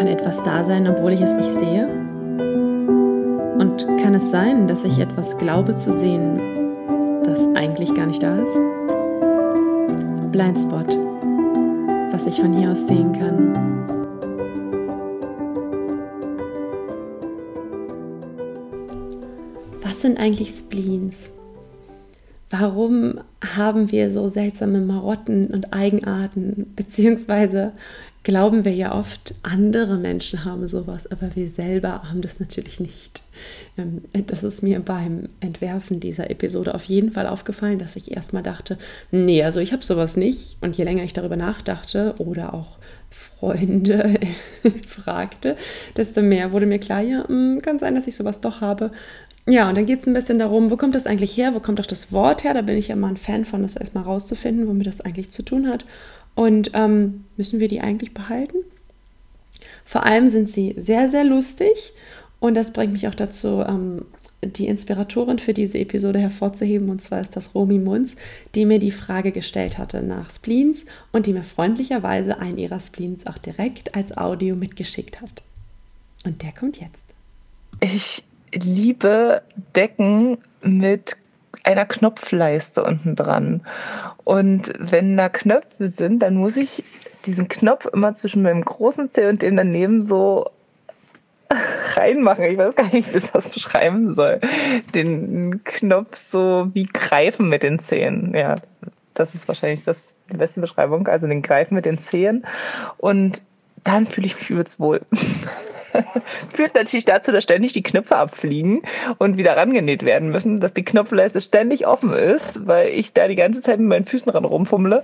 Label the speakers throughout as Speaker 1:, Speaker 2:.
Speaker 1: Kann etwas da sein, obwohl ich es nicht sehe? Und kann es sein, dass ich etwas glaube zu sehen, das eigentlich gar nicht da ist? Blindspot, was ich von hier aus sehen kann. Was sind eigentlich Spleens? Warum haben wir so seltsame Marotten und Eigenarten? Beziehungsweise glauben wir ja oft, andere Menschen haben sowas, aber wir selber haben das natürlich nicht. Ähm, das ist mir beim Entwerfen dieser Episode auf jeden Fall aufgefallen, dass ich erstmal dachte, nee, also ich habe sowas nicht. Und je länger ich darüber nachdachte oder auch Freunde fragte, desto mehr wurde mir klar, ja, hm, kann sein, dass ich sowas doch habe. Ja, und dann geht es ein bisschen darum, wo kommt das eigentlich her? Wo kommt auch das Wort her? Da bin ich ja mal ein Fan von, das erstmal rauszufinden, womit das eigentlich zu tun hat. Und ähm, müssen wir die eigentlich behalten? Vor allem sind sie sehr, sehr lustig und das bringt mich auch dazu, ähm, die Inspiratorin für diese Episode hervorzuheben. Und zwar ist das Romy Munz, die mir die Frage gestellt hatte nach Spleens und die mir freundlicherweise einen ihrer Spleens auch direkt als Audio mitgeschickt hat. Und der kommt jetzt.
Speaker 2: Ich liebe Decken mit einer Knopfleiste unten dran. Und wenn da Knöpfe sind, dann muss ich diesen Knopf immer zwischen meinem großen Zeh und dem daneben so reinmachen. Ich weiß gar nicht, wie ich das beschreiben soll. Den Knopf so wie greifen mit den Zehen. Ja, das ist wahrscheinlich das, die beste Beschreibung. Also den Greifen mit den Zehen. Und dann fühle ich mich übelst wohl. Führt natürlich dazu, dass ständig die Knöpfe abfliegen und wieder rangenäht werden müssen, dass die Knopfleiste ständig offen ist, weil ich da die ganze Zeit mit meinen Füßen ran rumfummle.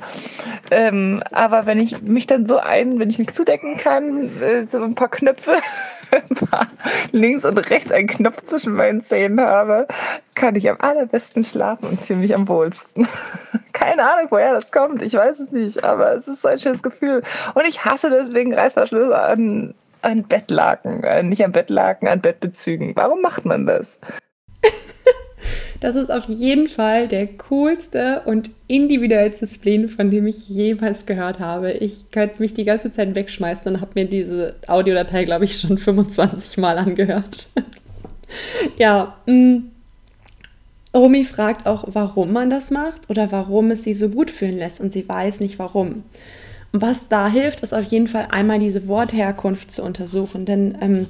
Speaker 2: Ähm, aber wenn ich mich dann so ein, wenn ich mich zudecken kann, äh, so ein paar Knöpfe, ein paar links und rechts einen Knopf zwischen meinen Zähnen habe, kann ich am allerbesten schlafen und fühle mich am wohlsten. Keine Ahnung, woher das kommt. Ich weiß es nicht, aber es ist so ein schönes Gefühl. Und ich hasse deswegen Reißverschlüsse an an Bettlaken, äh, nicht an Bettlaken, an Bettbezügen. Warum macht man das?
Speaker 1: Das ist auf jeden Fall der coolste und individuellste Spleen, von dem ich jemals gehört habe. Ich könnte mich die ganze Zeit wegschmeißen und habe mir diese Audiodatei, glaube ich, schon 25 Mal angehört. ja. Mm. Romy fragt auch, warum man das macht oder warum es sie so gut fühlen lässt und sie weiß nicht warum. Was da hilft, ist auf jeden Fall einmal diese Wortherkunft zu untersuchen, denn ähm,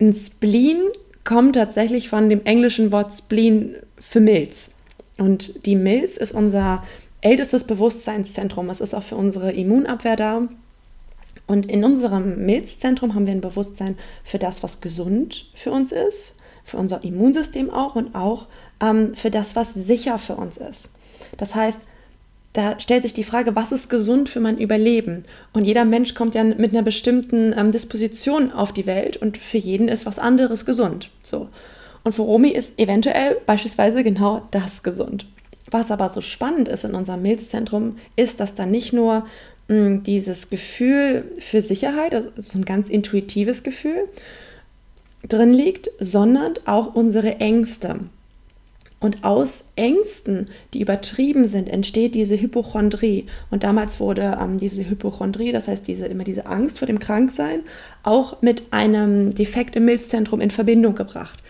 Speaker 1: ein Spleen kommt tatsächlich von dem englischen Wort Spleen für Milz. Und die Milz ist unser ältestes Bewusstseinszentrum. Es ist auch für unsere Immunabwehr da. Und in unserem Milzzentrum haben wir ein Bewusstsein für das, was gesund für uns ist, für unser Immunsystem auch und auch ähm, für das, was sicher für uns ist. Das heißt, da stellt sich die Frage, was ist gesund für mein Überleben? Und jeder Mensch kommt ja mit einer bestimmten ähm, Disposition auf die Welt und für jeden ist was anderes gesund. So. Und für Romy ist eventuell beispielsweise genau das gesund. Was aber so spannend ist in unserem Milzzentrum, ist, dass da nicht nur mh, hm, dieses Gefühl für Sicherheit, also so ein ganz intuitives Gefühl, drin liegt, sondern auch unsere Ängste. Und aus Ängsten, die übertrieben sind, entsteht diese Hypochondrie. Und damals wurde ähm, diese Hypochondrie, das heißt diese, immer diese Angst vor dem Kranksein, auch mit einem Defekt im Milzzentrum in Verbindung gebracht.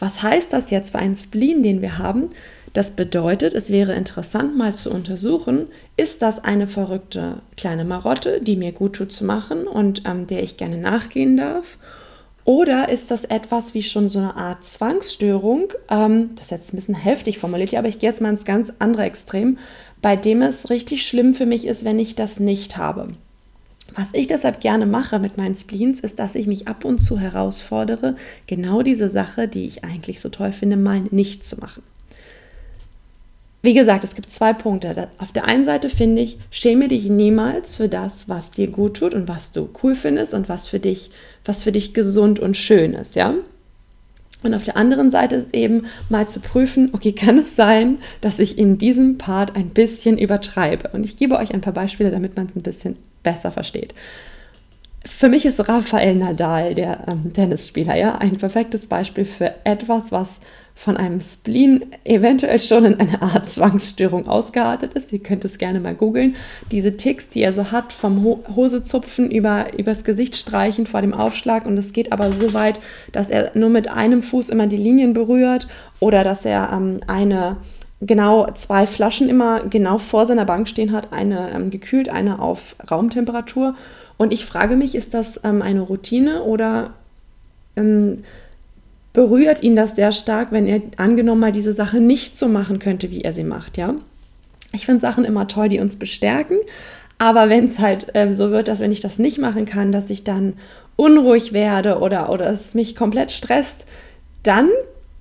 Speaker 1: Was heißt das jetzt für einen Spleen, den wir haben? Das bedeutet, es wäre interessant mal zu untersuchen, ist das eine verrückte kleine Marotte, die mir gut tut zu machen und ähm, der ich gerne nachgehen darf? Oder ist das etwas wie schon so eine Art Zwangsstörung? Ähm, das ist jetzt ein bisschen heftig formuliert, aber ich gehe jetzt mal ins ganz andere Extrem, bei dem es richtig schlimm für mich ist, wenn ich das nicht habe. Was ich deshalb gerne mache mit meinen Spleens, ist, dass ich mich ab und zu herausfordere, genau diese Sache, die ich eigentlich so toll finde, mal nicht zu machen. Wie gesagt, es gibt zwei Punkte. Auf der einen Seite finde ich, schäme dich niemals für das, was dir gut tut und was du cool findest und was für dich, was für dich gesund und schön ist, ja? Und auf der anderen Seite ist eben mal zu prüfen, okay, kann es sein, dass ich in diesem Part ein bisschen übertreibe? Und ich gebe euch ein paar Beispiele, damit man es ein bisschen besser versteht. Für mich ist Rafael Nadal, der ähm, Tennisspieler, ja, ein perfektes Beispiel für etwas, was von einem Spleen eventuell schon in eine Art Zwangsstörung ausgeartet ist. Ihr könnt es gerne mal googeln. Diese Ticks, die er so hat, vom Ho Hosezupfen über, übers Gesicht streichen vor dem Aufschlag. Und es geht aber so weit, dass er nur mit einem Fuß immer die Linien berührt oder dass er ähm, eine genau zwei Flaschen immer genau vor seiner Bank stehen hat, eine ähm, gekühlt, eine auf Raumtemperatur. Und ich frage mich, ist das ähm, eine Routine oder ähm, berührt ihn das sehr stark, wenn er angenommen mal diese Sache nicht so machen könnte, wie er sie macht, ja? Ich finde Sachen immer toll, die uns bestärken, aber wenn es halt äh, so wird, dass wenn ich das nicht machen kann, dass ich dann unruhig werde oder, oder es mich komplett stresst, dann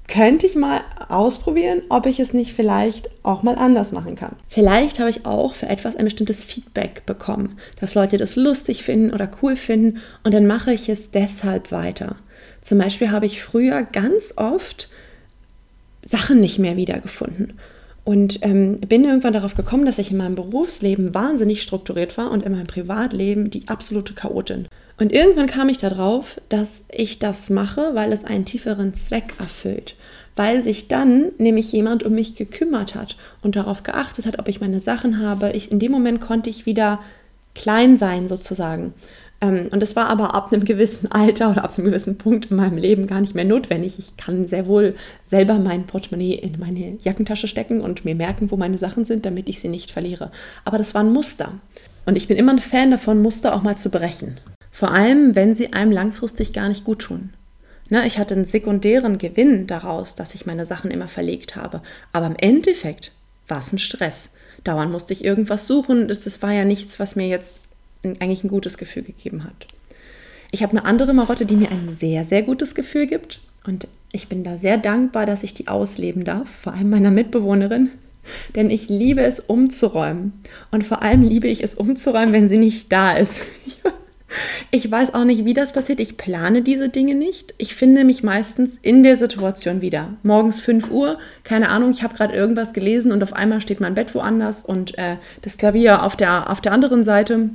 Speaker 1: könnte ich mal ausprobieren, ob ich es nicht vielleicht auch mal anders machen kann. Vielleicht habe ich auch für etwas ein bestimmtes Feedback bekommen, dass Leute das lustig finden oder cool finden und dann mache ich es deshalb weiter. Zum Beispiel habe ich früher ganz oft Sachen nicht mehr wiedergefunden. Und ähm, bin irgendwann darauf gekommen, dass ich in meinem Berufsleben wahnsinnig strukturiert war und in meinem Privatleben die absolute Chaotin. Und irgendwann kam ich darauf, dass ich das mache, weil es einen tieferen Zweck erfüllt. Weil sich dann nämlich jemand um mich gekümmert hat und darauf geachtet hat, ob ich meine Sachen habe. Ich, in dem Moment konnte ich wieder klein sein sozusagen. Ähm, und das war aber ab einem gewissen Alter oder ab einem gewissen Punkt in meinem Leben gar nicht mehr notwendig. Ich kann sehr wohl selber mein Portemonnaie in meine Jackentasche stecken und mir merken, wo meine Sachen sind, damit ich sie nicht verliere. Aber das war ein Muster. Und ich bin immer ein Fan davon, Muster auch mal zu brechen. Vor allem, wenn sie einem langfristig gar nicht gut tun. Ne, ich hatte einen sekundären Gewinn daraus, dass ich meine Sachen immer verlegt habe. Aber im Endeffekt war es ein Stress. Dauernd musste ich irgendwas suchen. Das, war ja nichts, was mir jetzt eigentlich ein gutes Gefühl gegeben hat. Ich habe eine andere Marotte, die mir ein sehr, sehr gutes Gefühl gibt. Und ich bin da sehr dankbar, dass ich die ausleben darf, vor allem meiner Mitbewohnerin. Denn ich liebe es umzuräumen. Und vor allem liebe ich es umzuräumen, wenn sie nicht da ist. Ich weiß auch nicht, wie das passiert. Ich plane diese Dinge nicht. Ich finde mich meistens in der Situation wieder. Morgens 5 Uhr, keine Ahnung, ich habe gerade irgendwas gelesen und auf einmal steht mein Bett woanders und äh, das Klavier auf der, auf der anderen Seite.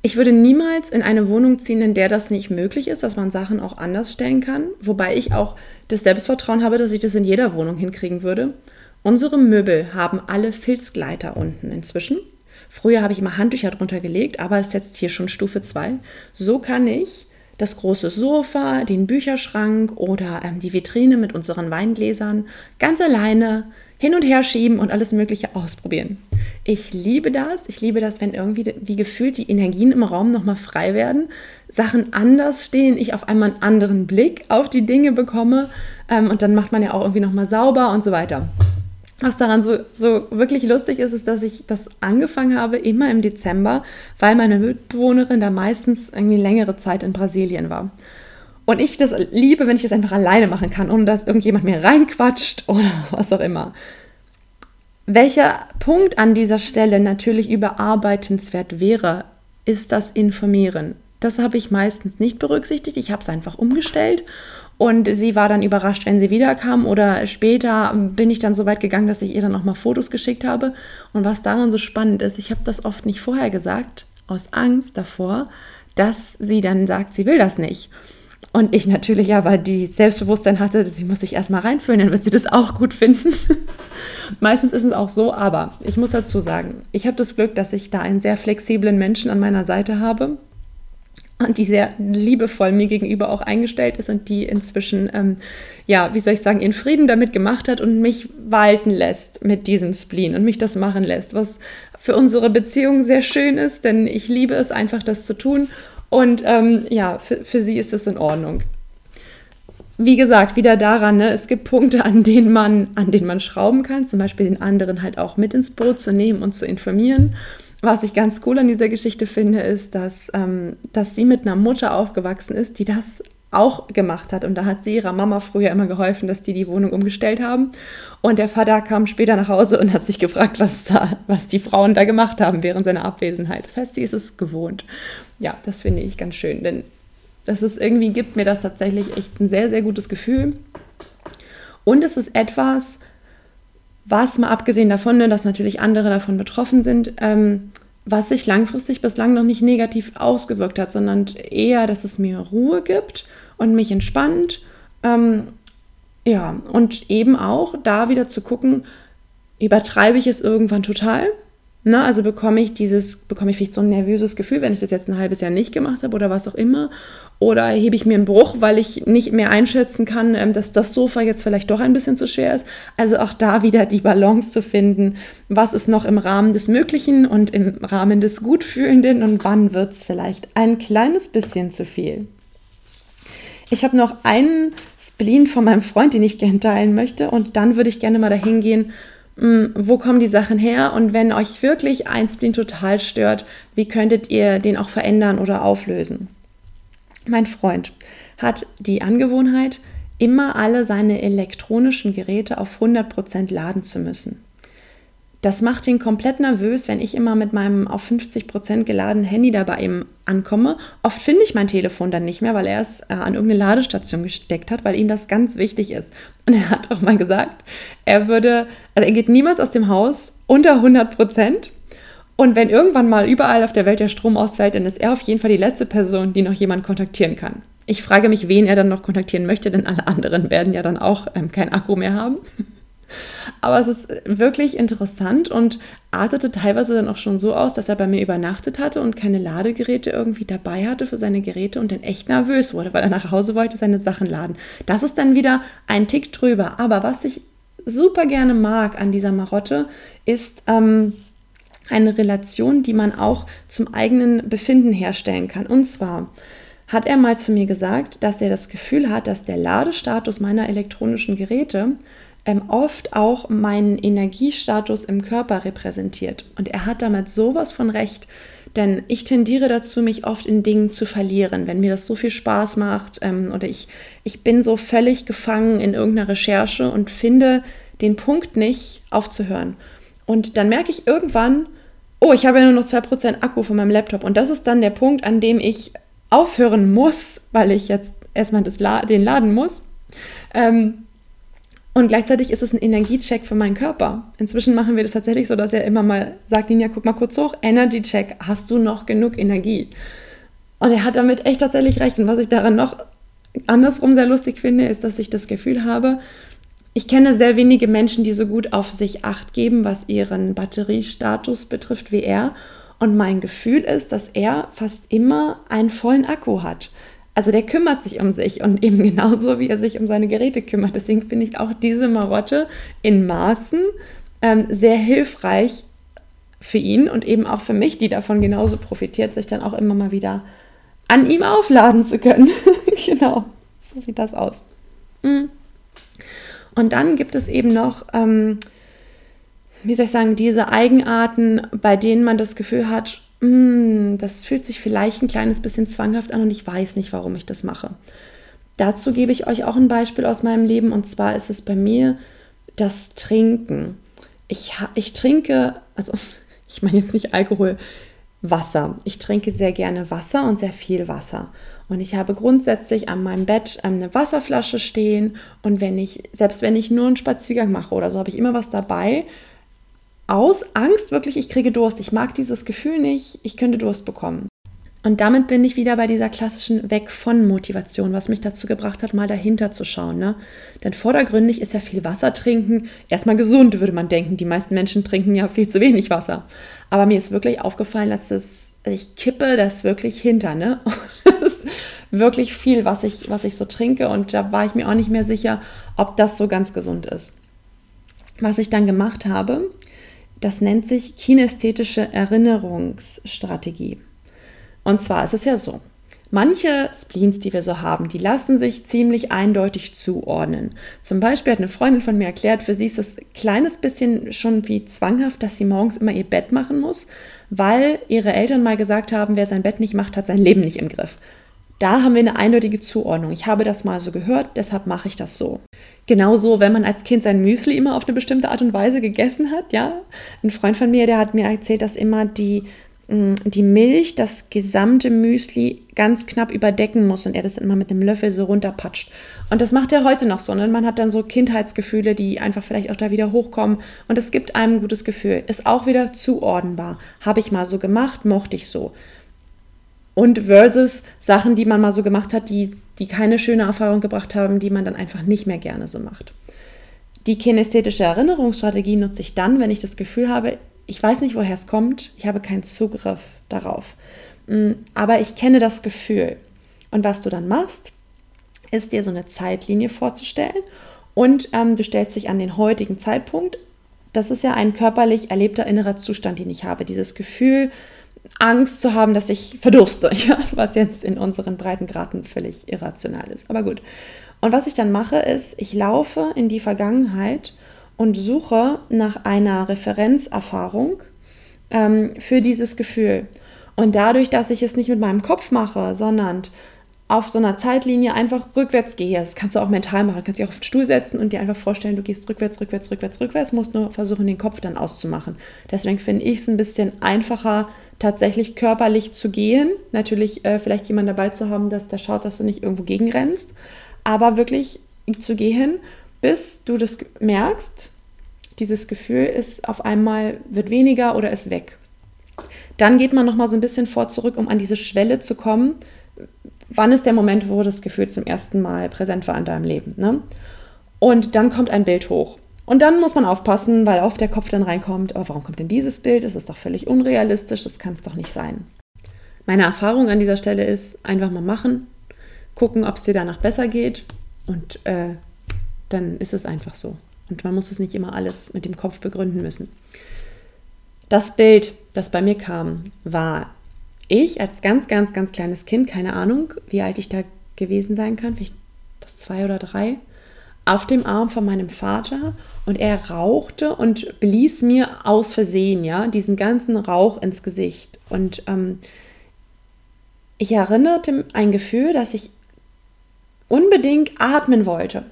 Speaker 1: Ich würde niemals in eine Wohnung ziehen, in der das nicht möglich ist, dass man Sachen auch anders stellen kann. Wobei ich auch das Selbstvertrauen habe, dass ich das in jeder Wohnung hinkriegen würde. Unsere Möbel haben alle Filzgleiter unten inzwischen. Früher habe ich immer Handtücher drunter gelegt, aber es ist jetzt hier schon Stufe 2. So kann ich das große Sofa, den Bücherschrank oder ähm, die Vitrine mit unseren Weingläsern ganz alleine hin und her schieben und alles Mögliche ausprobieren. Ich liebe das. Ich liebe das, wenn irgendwie wie gefühlt die Energien im Raum nochmal frei werden, Sachen anders stehen, ich auf einmal einen anderen Blick auf die Dinge bekomme ähm, und dann macht man ja auch irgendwie nochmal sauber und so weiter. Was daran so, so wirklich lustig ist, ist, dass ich das angefangen habe, immer im Dezember, weil meine Mitbewohnerin da meistens irgendwie längere Zeit in Brasilien war. Und ich das liebe, wenn ich das einfach alleine machen kann, ohne dass irgendjemand mir reinquatscht oder was auch immer. Welcher Punkt an dieser Stelle natürlich überarbeitenswert wäre, ist das Informieren. Das habe ich meistens nicht berücksichtigt. Ich habe es einfach umgestellt und sie war dann überrascht, wenn sie wiederkam oder später bin ich dann so weit gegangen, dass ich ihr dann nochmal Fotos geschickt habe. Und was daran so spannend ist, ich habe das oft nicht vorher gesagt, aus Angst davor, dass sie dann sagt, sie will das nicht. Und ich natürlich aber die Selbstbewusstsein hatte, sie muss sich erstmal reinfühlen, dann wird sie das auch gut finden. Meistens ist es auch so, aber ich muss dazu sagen, ich habe das Glück, dass ich da einen sehr flexiblen Menschen an meiner Seite habe und die sehr liebevoll mir gegenüber auch eingestellt ist und die inzwischen, ähm, ja, wie soll ich sagen, ihren Frieden damit gemacht hat und mich walten lässt mit diesem Spleen und mich das machen lässt, was für unsere Beziehung sehr schön ist, denn ich liebe es einfach, das zu tun und ähm, ja, für, für sie ist es in Ordnung. Wie gesagt, wieder daran, ne, es gibt Punkte, an denen, man, an denen man schrauben kann, zum Beispiel den anderen halt auch mit ins Boot zu nehmen und zu informieren. Was ich ganz cool an dieser Geschichte finde, ist, dass, ähm, dass sie mit einer Mutter aufgewachsen ist, die das auch gemacht hat. Und da hat sie ihrer Mama früher immer geholfen, dass die die Wohnung umgestellt haben. Und der Vater kam später nach Hause und hat sich gefragt, was, da, was die Frauen da gemacht haben während seiner Abwesenheit. Das heißt, sie ist es gewohnt. Ja, das finde ich ganz schön, denn das ist irgendwie gibt mir das tatsächlich echt ein sehr, sehr gutes Gefühl. Und es ist etwas, was mal abgesehen davon, ne, dass natürlich andere davon betroffen sind, ähm, was sich langfristig bislang noch nicht negativ ausgewirkt hat, sondern eher, dass es mir Ruhe gibt und mich entspannt. Ähm, ja, und eben auch da wieder zu gucken, übertreibe ich es irgendwann total? Na, also bekomme ich dieses, bekomme ich vielleicht so ein nervöses Gefühl, wenn ich das jetzt ein halbes Jahr nicht gemacht habe oder was auch immer. Oder hebe ich mir einen Bruch, weil ich nicht mehr einschätzen kann, ähm, dass das Sofa jetzt vielleicht doch ein bisschen zu schwer ist. Also auch da wieder die Balance zu finden. Was ist noch im Rahmen des Möglichen und im Rahmen des Gutfühlenden und wann wird es vielleicht ein kleines bisschen zu viel. Ich habe noch einen Spleen von meinem Freund, den ich gerne teilen möchte. Und dann würde ich gerne mal dahin gehen wo kommen die Sachen her und wenn euch wirklich ein Spleen total stört, wie könntet ihr den auch verändern oder auflösen? Mein Freund hat die Angewohnheit, immer alle seine elektronischen Geräte auf 100% laden zu müssen. Das macht ihn komplett nervös, wenn ich immer mit meinem auf 50% geladenen Handy da bei ihm ankomme. Oft finde ich mein Telefon dann nicht mehr, weil er es äh, an irgendeine Ladestation gesteckt hat, weil ihm das ganz wichtig ist. Und er hat auch mal gesagt, er würde, also er geht niemals aus dem Haus unter 100%. Und wenn irgendwann mal überall auf der Welt der Strom ausfällt, dann ist er auf jeden Fall die letzte Person, die noch jemand kontaktieren kann. Ich frage mich, wen er dann noch kontaktieren möchte, denn alle anderen werden ja dann auch ähm, kein Akku mehr haben. Aber es ist wirklich interessant und artete teilweise dann auch schon so aus, dass er bei mir übernachtet hatte und keine Ladegeräte irgendwie dabei hatte für seine Geräte und dann echt nervös wurde, weil er nach Hause wollte, seine Sachen laden. Das ist dann wieder ein Tick drüber. Aber was ich super gerne mag an dieser Marotte, ist ähm, eine Relation, die man auch zum eigenen Befinden herstellen kann. Und zwar hat er mal zu mir gesagt, dass er das Gefühl hat, dass der Ladestatus meiner elektronischen Geräte ähm, oft auch meinen Energiestatus im Körper repräsentiert. Und er hat damit sowas von recht, denn ich tendiere dazu, mich oft in Dingen zu verlieren, wenn mir das so viel Spaß macht ähm, oder ich, ich bin so völlig gefangen in irgendeiner Recherche und finde den Punkt nicht aufzuhören. Und dann merke ich irgendwann, oh, ich habe ja nur noch 2% Akku von meinem Laptop. Und das ist dann der Punkt, an dem ich aufhören muss, weil ich jetzt erstmal La den laden muss. Ähm, und gleichzeitig ist es ein Energiecheck für meinen Körper. Inzwischen machen wir das tatsächlich so, dass er immer mal sagt, ja, guck mal kurz hoch, Energy Check, hast du noch genug Energie? Und er hat damit echt tatsächlich recht. Und was ich daran noch andersrum sehr lustig finde, ist, dass ich das Gefühl habe, ich kenne sehr wenige Menschen, die so gut auf sich acht geben, was ihren Batteriestatus betrifft wie er. Und mein Gefühl ist, dass er fast immer einen vollen Akku hat. Also der kümmert sich um sich und eben genauso, wie er sich um seine Geräte kümmert. Deswegen finde ich auch diese Marotte in Maßen ähm, sehr hilfreich für ihn und eben auch für mich, die davon genauso profitiert, sich dann auch immer mal wieder an ihm aufladen zu können. genau, so sieht das aus. Mhm. Und dann gibt es eben noch, ähm, wie soll ich sagen, diese Eigenarten, bei denen man das Gefühl hat, das fühlt sich vielleicht ein kleines bisschen zwanghaft an und ich weiß nicht, warum ich das mache. Dazu gebe ich euch auch ein Beispiel aus meinem Leben und zwar ist es bei mir das Trinken. Ich, ich trinke, also ich meine jetzt nicht Alkohol, Wasser. Ich trinke sehr gerne Wasser und sehr viel Wasser. Und ich habe grundsätzlich an meinem Bett eine Wasserflasche stehen. Und wenn ich, selbst wenn ich nur einen Spaziergang mache oder so, habe ich immer was dabei, aus Angst wirklich, ich kriege Durst. Ich mag dieses Gefühl nicht, ich könnte Durst bekommen. Und damit bin ich wieder bei dieser klassischen Weg von Motivation, was mich dazu gebracht hat, mal dahinter zu schauen. Ne? Denn vordergründig ist ja viel Wasser trinken erstmal gesund, würde man denken. Die meisten Menschen trinken ja viel zu wenig Wasser. Aber mir ist wirklich aufgefallen, dass es, ich kippe das wirklich hinter. Ne? das ist wirklich viel, was ich, was ich so trinke. Und da war ich mir auch nicht mehr sicher, ob das so ganz gesund ist. Was ich dann gemacht habe, das nennt sich kinästhetische Erinnerungsstrategie. Und zwar ist es ja so, Manche Spleens, die wir so haben, die lassen sich ziemlich eindeutig zuordnen. Zum Beispiel hat eine Freundin von mir erklärt, für sie ist es ein kleines bisschen schon wie zwanghaft, dass sie morgens immer ihr Bett machen muss, weil ihre Eltern mal gesagt haben, wer sein Bett nicht macht, hat sein Leben nicht im Griff. Da haben wir eine eindeutige Zuordnung. Ich habe das mal so gehört, deshalb mache ich das so. Genauso, wenn man als Kind sein Müsli immer auf eine bestimmte Art und Weise gegessen hat, ja. Ein Freund von mir, der hat mir erzählt, dass immer die mm, die Milch das gesamte Müsli ganz knapp überdecken muss und er das immer mit einem Löffel so runterpatscht. Und das macht er heute noch so. Ne? Man hat dann so Kindheitsgefühle, die einfach vielleicht auch da wieder hochkommen. Und es gibt einem ein gutes Gefühl. Ist auch wieder zuordnenbar. Habe ich mal so gemacht, mochte ich so. Und versus Sachen, die man mal so gemacht hat, die, die keine schöne Erfahrung gebracht haben, die man dann einfach nicht mehr gerne so macht. Die kinästhetische Erinnerungsstrategie nutze ich dann, wenn ich das Gefühl habe, ich weiß nicht, woher es kommt, ich habe keinen Zugriff darauf. Mm, aber ich kenne das Gefühl. Und was du dann machst, ist dir so eine Zeitlinie vorzustellen und ähm, du stellst dich an den heutigen Zeitpunkt. Das ist ja ein körperlich erlebter innerer Zustand, den ich habe. Dieses Gefühl, Angst zu haben, dass ich verdurste, ja, was jetzt in unseren Breitengraden völlig irrational ist. Aber gut. Und was ich dann mache, ist, ich laufe in die Vergangenheit und suche nach einer Referenzerfahrung ähm, für dieses Gefühl. Und dadurch, dass ich es nicht mit meinem Kopf mache, sondern auf so einer Zeitlinie einfach rückwärts gehe. Das kannst du auch mental machen. Du kannst dich auch auf den Stuhl setzen und dir einfach vorstellen, du gehst rückwärts, rückwärts, rückwärts, rückwärts, musst nur versuchen, den Kopf dann auszumachen. Deswegen finde ich es ein bisschen einfacher, tatsächlich körperlich zu gehen. Natürlich äh, vielleicht jemand dabei zu haben, dass der schaut, dass du nicht irgendwo gegenrennst. Aber wirklich zu gehen, bis du das merkst, dieses Gefühl ist auf einmal, wird weniger oder ist weg. Dann geht man nochmal so ein bisschen vor zurück, um an diese Schwelle zu kommen, wann ist der Moment, wo das Gefühl zum ersten Mal präsent war in deinem Leben. Ne? Und dann kommt ein Bild hoch. Und dann muss man aufpassen, weil auf der Kopf dann reinkommt, aber warum kommt denn dieses Bild? Das ist doch völlig unrealistisch, das kann es doch nicht sein. Meine Erfahrung an dieser Stelle ist, einfach mal machen, gucken, ob es dir danach besser geht und äh, dann ist es einfach so. Und man muss es nicht immer alles mit dem Kopf begründen müssen. Das Bild, das bei mir kam, war ich als ganz, ganz, ganz kleines Kind, keine Ahnung, wie alt ich da gewesen sein kann, vielleicht das zwei oder drei, auf dem Arm von meinem Vater und er rauchte und blies mir aus Versehen, ja, diesen ganzen Rauch ins Gesicht. Und ähm, ich erinnerte ein Gefühl, dass ich unbedingt atmen wollte.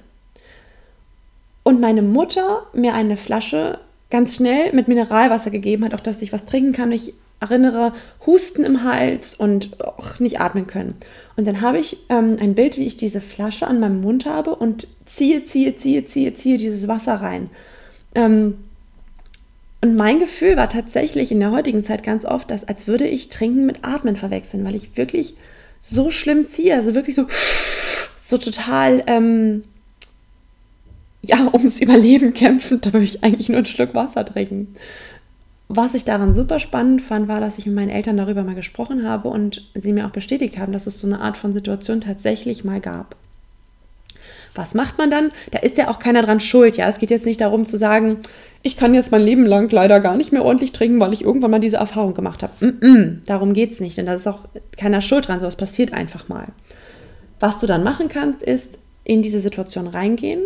Speaker 1: Und meine Mutter mir eine Flasche ganz schnell mit Mineralwasser gegeben hat, auch dass ich was trinken kann. Ich erinnere, Husten im Hals und auch nicht atmen können. Und dann habe ich ähm, ein Bild, wie ich diese Flasche an meinem Mund habe und ziehe, ziehe, ziehe, ziehe, ziehe dieses Wasser rein. Ähm, und mein Gefühl war tatsächlich in der heutigen Zeit ganz oft, dass als würde ich Trinken mit Atmen verwechseln, weil ich wirklich so schlimm ziehe, also wirklich so, so total, ähm, ja, ums Überleben kämpfend, da würde ich eigentlich nur einen Schluck Wasser trinken. Was ich daran super spannend fand, war, dass ich mit meinen Eltern darüber mal gesprochen habe und sie mir auch bestätigt haben, dass es so eine Art von Situation tatsächlich mal gab. Was macht man dann? Da ist ja auch keiner dran schuld. Ja, es geht jetzt nicht darum zu sagen, ich kann jetzt mein Leben lang leider gar nicht mehr ordentlich trinken, weil ich irgendwann mal diese Erfahrung gemacht habe. Mm -mm, darum geht es nicht. Und da ist auch keiner schuld dran. Sowas passiert einfach mal. Was du dann machen kannst, ist in diese Situation reingehen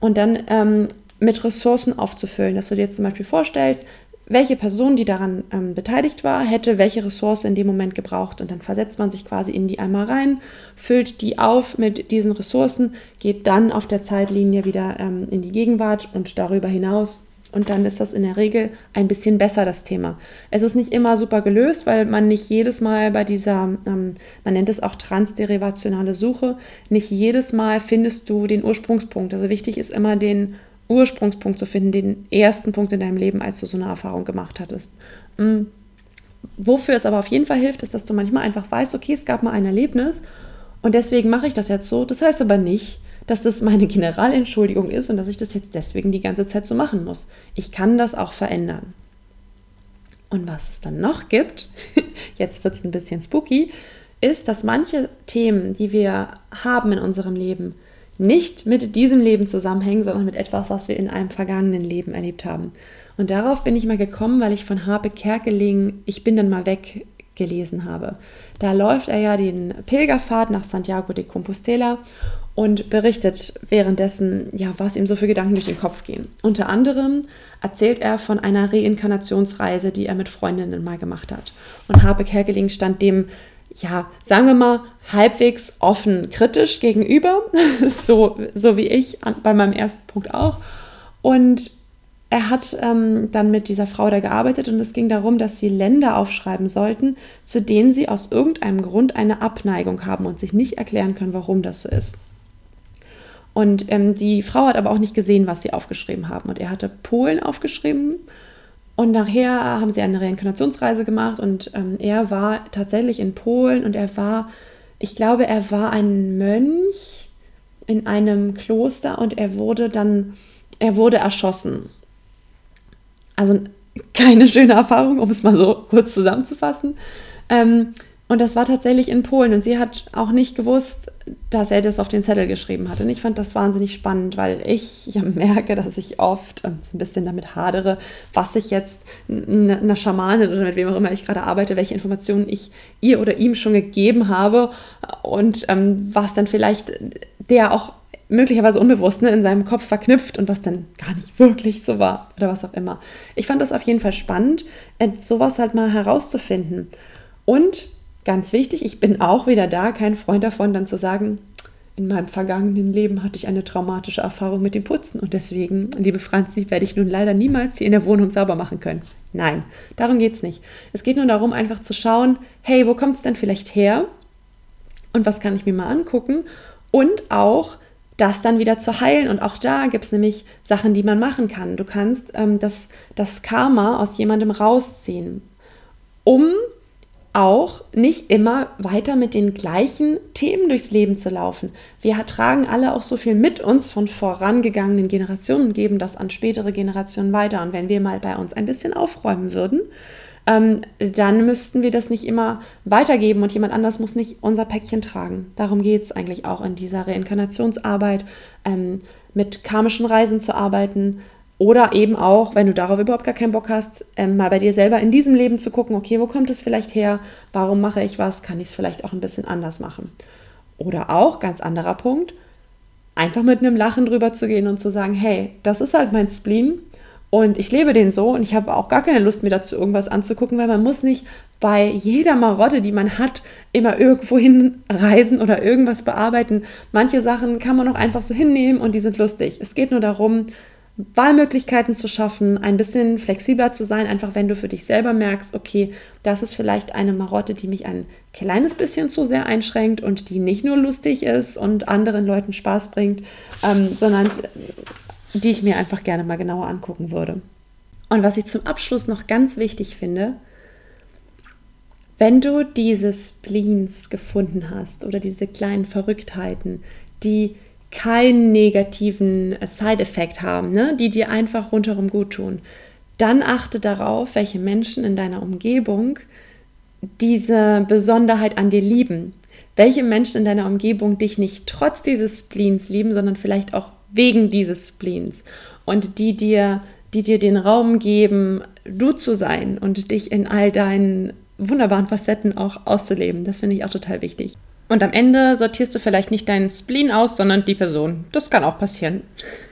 Speaker 1: und dann ähm, mit Ressourcen aufzufüllen. Dass du dir jetzt zum Beispiel vorstellst, welche Person, die daran ähm, beteiligt war, hätte welche Ressource in dem Moment gebraucht. Und dann versetzt man sich quasi in die einmal rein, füllt die auf mit diesen Ressourcen, geht dann auf der Zeitlinie wieder ähm, in die Gegenwart und darüber hinaus. Und dann ist das in der Regel ein bisschen besser, das Thema. Es ist nicht immer super gelöst, weil man nicht jedes Mal bei dieser, ähm, man nennt es auch transderivationale Suche, nicht jedes Mal findest du den Ursprungspunkt. Also wichtig ist immer den Ursprungspunkt zu finden, den ersten Punkt in deinem Leben, als du so eine Erfahrung gemacht hattest. Mhm. Wofür es aber auf jeden Fall hilft, ist, dass du manchmal einfach weißt, okay, es gab mal ein Erlebnis und deswegen mache ich das jetzt so. Das heißt aber nicht, dass das meine Generalentschuldigung ist und dass ich das jetzt deswegen die ganze Zeit so machen muss. Ich kann das auch verändern. Und was es dann noch gibt, jetzt wird es ein bisschen spooky, ist, dass manche Themen, die wir haben in unserem Leben, nicht mit diesem Leben zusammenhängen, sondern mit etwas, was wir in einem vergangenen Leben erlebt haben. Und darauf bin ich mal gekommen, weil ich von Harpe Kerkeling Ich bin dann mal weg gelesen habe. Da läuft er ja den Pilgerpfad nach Santiago de Compostela und berichtet währenddessen, ja, was ihm so für Gedanken durch den Kopf gehen. Unter anderem erzählt er von einer Reinkarnationsreise, die er mit Freundinnen mal gemacht hat. Und Harpe Kerkeling stand dem ja, sagen wir mal, halbwegs offen kritisch gegenüber, so, so wie ich bei meinem ersten Punkt auch. Und er hat ähm, dann mit dieser Frau da gearbeitet und es ging darum, dass sie Länder aufschreiben sollten, zu denen sie aus irgendeinem Grund eine Abneigung haben und sich nicht erklären können, warum das so ist. Und ähm, die Frau hat aber auch nicht gesehen, was sie aufgeschrieben haben. Und er hatte Polen aufgeschrieben. Und nachher haben sie eine Reinkarnationsreise gemacht und ähm, er war tatsächlich in Polen und er war, ich glaube, er war ein Mönch in einem Kloster und er wurde dann, er wurde erschossen. Also keine schöne Erfahrung, um es mal so kurz zusammenzufassen. Ähm, und das war tatsächlich in Polen und sie hat auch nicht gewusst, dass er das auf den Zettel geschrieben hat. Und ich fand das wahnsinnig spannend, weil ich ja merke, dass ich oft ähm, ein bisschen damit hadere, was ich jetzt einer Schamanin oder mit wem auch immer ich gerade arbeite, welche Informationen ich ihr oder ihm schon gegeben habe und ähm, was dann vielleicht der auch möglicherweise unbewusst ne, in seinem Kopf verknüpft und was dann gar nicht wirklich so war oder was auch immer. Ich fand das auf jeden Fall spannend, äh, sowas halt mal herauszufinden. Und ganz wichtig, ich bin auch wieder da, kein Freund davon, dann zu sagen, in meinem vergangenen Leben hatte ich eine traumatische Erfahrung mit dem Putzen und deswegen, liebe Franzi, werde ich nun leider niemals hier in der Wohnung sauber machen können. Nein, darum geht es nicht. Es geht nur darum, einfach zu schauen, hey, wo kommt es denn vielleicht her? Und was kann ich mir mal angucken? Und auch, das dann wieder zu heilen. Und auch da gibt es nämlich Sachen, die man machen kann. Du kannst ähm, das, das Karma aus jemandem rausziehen, um auch nicht immer weiter mit den gleichen Themen durchs Leben zu laufen. Wir tragen alle auch so viel mit uns von vorangegangenen Generationen und geben das an spätere Generationen weiter. Und wenn wir mal bei uns ein bisschen aufräumen würden, ähm, dann müssten wir das nicht immer weitergeben und jemand anders muss nicht unser Päckchen tragen. Darum geht es eigentlich auch in dieser Reinkarnationsarbeit, ähm, mit karmischen Reisen zu arbeiten oder eben auch, wenn du darauf überhaupt gar keinen Bock hast, ähm, mal bei dir selber in diesem Leben zu gucken, okay, wo kommt es vielleicht her, warum mache ich was, kann ich es vielleicht auch ein bisschen anders machen. Oder auch, ganz anderer Punkt, einfach mit einem Lachen drüber zu gehen und zu sagen, hey, das ist halt mein Spleen, und ich lebe den so und ich habe auch gar keine Lust, mir dazu irgendwas anzugucken, weil man muss nicht bei jeder Marotte, die man hat, immer irgendwo hinreisen oder irgendwas bearbeiten. Manche Sachen kann man auch einfach so hinnehmen und die sind lustig. Es geht nur darum, Wahlmöglichkeiten zu schaffen, ein bisschen flexibler zu sein, einfach wenn du für dich selber merkst, okay, das ist vielleicht eine Marotte, die mich ein kleines bisschen zu sehr einschränkt und die nicht nur lustig ist und anderen Leuten Spaß bringt, ähm, sondern die ich mir einfach gerne mal genauer angucken würde. Und was ich zum Abschluss noch ganz wichtig finde, wenn du diese Spleens gefunden hast oder diese kleinen Verrücktheiten, die keinen negativen Side-Effekt haben, ne? die dir einfach rundherum gut tun, dann achte darauf, welche Menschen in deiner Umgebung diese Besonderheit an dir lieben. Welche Menschen in deiner Umgebung dich nicht trotz dieses Spleens lieben, sondern vielleicht auch wegen dieses Spleens und die dir, die dir den Raum geben, du zu sein und dich in all deinen wunderbaren Facetten auch auszuleben. Das finde ich auch total wichtig. Und am Ende sortierst du vielleicht nicht deinen Spleen aus, sondern die Person. Das kann auch passieren.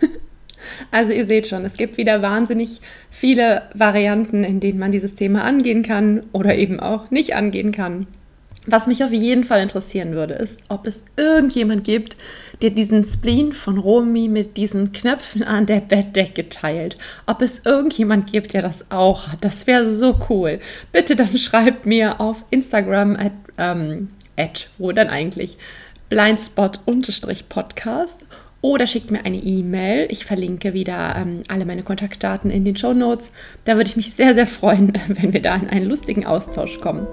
Speaker 1: also ihr seht schon, es gibt wieder wahnsinnig viele Varianten, in denen man dieses Thema angehen kann oder eben auch nicht angehen kann. Was mich auf jeden Fall interessieren würde, ist, ob es irgendjemand gibt, der diesen Spleen von Romy mit diesen Knöpfen an der Bettdecke teilt. Ob es irgendjemand gibt, der das auch hat. Das wäre so cool. Bitte dann schreibt mir auf Instagram at, ähm, at wo dann eigentlich? blindspot-podcast oder schickt mir eine E-Mail. Ich verlinke wieder ähm, alle meine Kontaktdaten in den Show Notes. Da würde ich mich sehr, sehr freuen, wenn wir da in einen lustigen Austausch kommen.